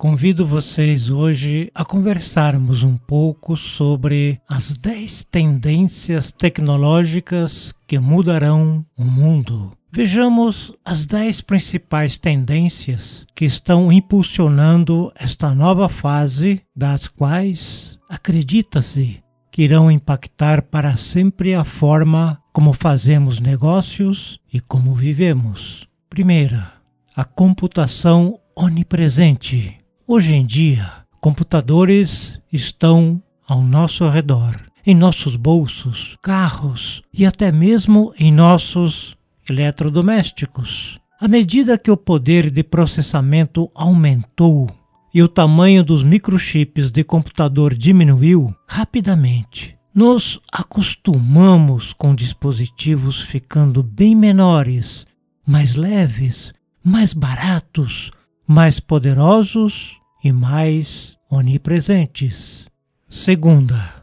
Convido vocês hoje a conversarmos um pouco sobre as 10 tendências tecnológicas que mudarão o mundo. Vejamos as 10 principais tendências que estão impulsionando esta nova fase, das quais acredita-se que irão impactar para sempre a forma como fazemos negócios e como vivemos. Primeira, a computação onipresente. Hoje em dia, computadores estão ao nosso redor, em nossos bolsos, carros e até mesmo em nossos eletrodomésticos. À medida que o poder de processamento aumentou e o tamanho dos microchips de computador diminuiu rapidamente, nos acostumamos com dispositivos ficando bem menores, mais leves, mais baratos, mais poderosos e mais onipresentes. Segunda,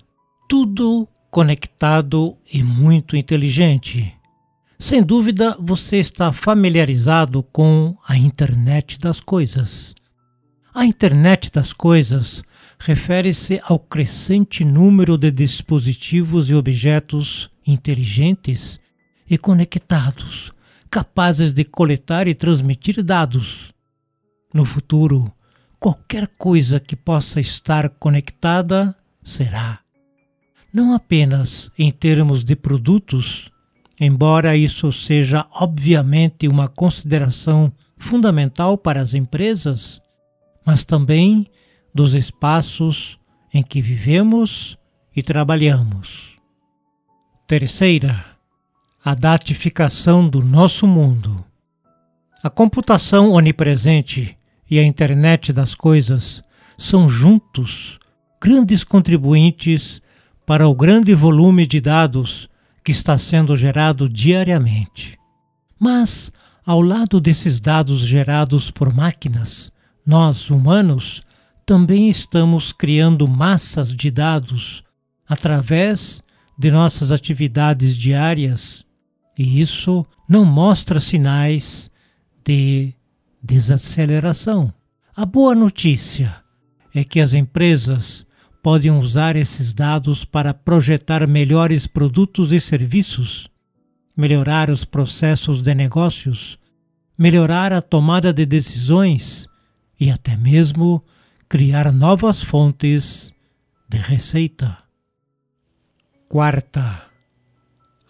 tudo conectado e muito inteligente. Sem dúvida, você está familiarizado com a internet das coisas. A internet das coisas refere-se ao crescente número de dispositivos e objetos inteligentes e conectados, capazes de coletar e transmitir dados. No futuro, qualquer coisa que possa estar conectada será. Não apenas em termos de produtos, embora isso seja obviamente uma consideração fundamental para as empresas, mas também dos espaços em que vivemos e trabalhamos. Terceira, a datificação do nosso mundo. A computação onipresente e a internet das coisas são juntos grandes contribuintes para o grande volume de dados que está sendo gerado diariamente. Mas, ao lado desses dados gerados por máquinas, nós, humanos, também estamos criando massas de dados através de nossas atividades diárias, e isso não mostra sinais de desaceleração. A boa notícia é que as empresas podem usar esses dados para projetar melhores produtos e serviços, melhorar os processos de negócios, melhorar a tomada de decisões e até mesmo criar novas fontes de receita. Quarta,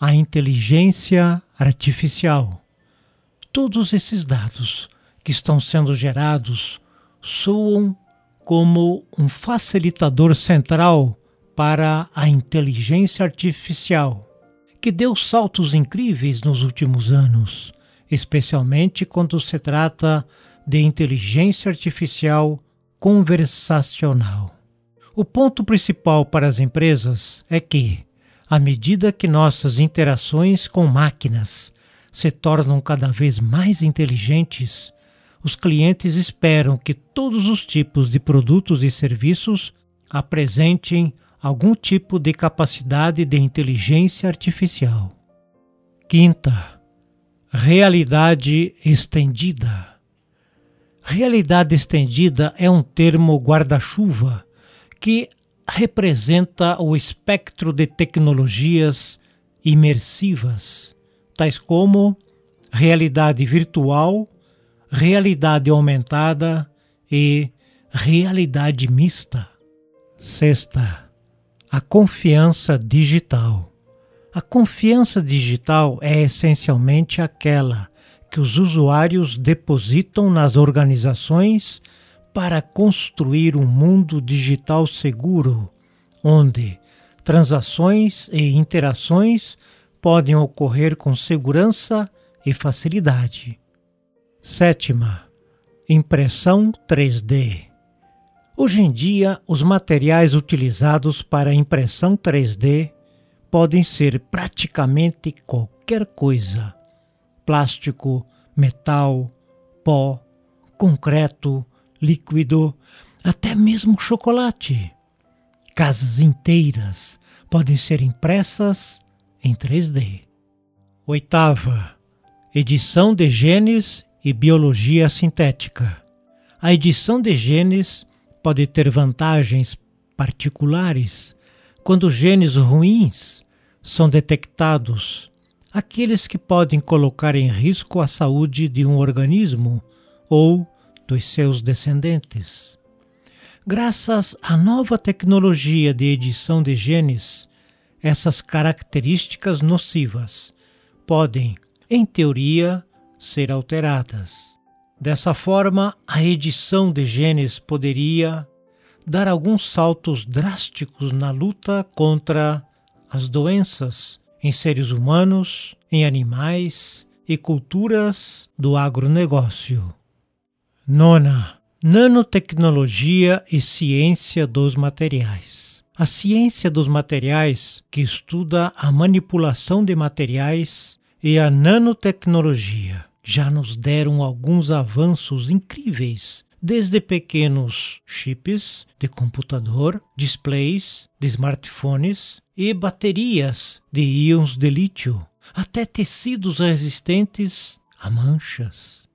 a inteligência artificial. Todos esses dados que estão sendo gerados soam como um facilitador central para a inteligência artificial, que deu saltos incríveis nos últimos anos, especialmente quando se trata de inteligência artificial conversacional. O ponto principal para as empresas é que, à medida que nossas interações com máquinas se tornam cada vez mais inteligentes, os clientes esperam que todos os tipos de produtos e serviços apresentem algum tipo de capacidade de inteligência artificial. Quinta, realidade estendida. Realidade estendida é um termo guarda-chuva que representa o espectro de tecnologias imersivas, tais como realidade virtual, realidade aumentada e realidade mista. Sexta, a confiança digital. A confiança digital é essencialmente aquela que os usuários depositam nas organizações para construir um mundo digital seguro, onde transações e interações podem ocorrer com segurança e facilidade. Sétima, impressão 3D. Hoje em dia, os materiais utilizados para impressão 3D podem ser praticamente qualquer coisa: plástico, metal, pó, concreto, líquido, até mesmo chocolate. Casas inteiras podem ser impressas em 3D. Oitava, edição de genes e biologia sintética. a edição de genes pode ter vantagens particulares quando genes ruins são detectados, aqueles que podem colocar em risco a saúde de um organismo ou dos seus descendentes. Graças à nova tecnologia de edição de genes, essas características nocivas podem, em teoria, ser alteradas. Dessa forma, a edição de genes poderia dar alguns saltos drásticos na luta contra as doenças em seres humanos, em animais e culturas do agronegócio. Nona, nanotecnologia e ciência dos materiais. A ciência dos materiais, que estuda a manipulação de materiais, e a nanotecnologia já nos deram alguns avanços incríveis, desde pequenos chips de computador, displays de smartphones e baterias de íons de lítio, até tecidos resistentes a manchas.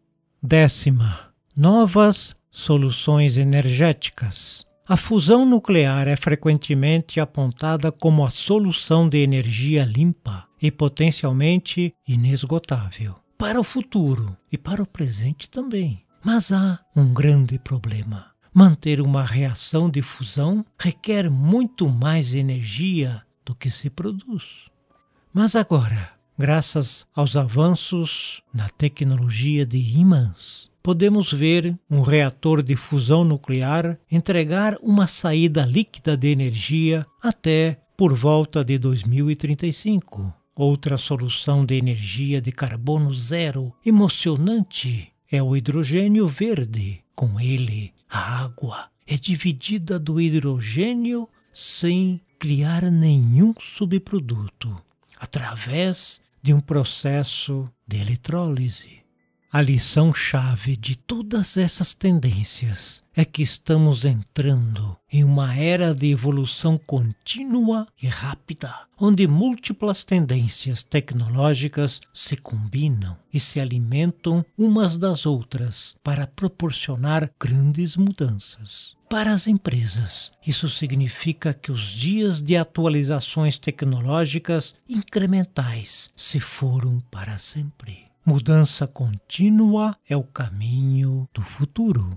Décima, novas soluções energéticas. A fusão nuclear é frequentemente apontada como a solução de energia limpa e potencialmente inesgotável para o futuro e para o presente também. Mas há um grande problema. Manter uma reação de fusão requer muito mais energia do que se produz. Mas agora, graças aos avanços na tecnologia de ímãs, podemos ver um reator de fusão nuclear entregar uma saída líquida de energia até por volta de 2035. Outra solução de energia de carbono zero emocionante é o hidrogênio verde. Com ele, a água é dividida do hidrogênio sem criar nenhum subproduto, através de um processo de eletrólise. A lição-chave de todas essas tendências é que estamos entrando em uma era de evolução contínua e rápida, onde múltiplas tendências tecnológicas se combinam e se alimentam umas das outras para proporcionar grandes mudanças. Para as empresas, isso significa que os dias de atualizações tecnológicas incrementais se foram para sempre. Mudança contínua é o caminho do futuro.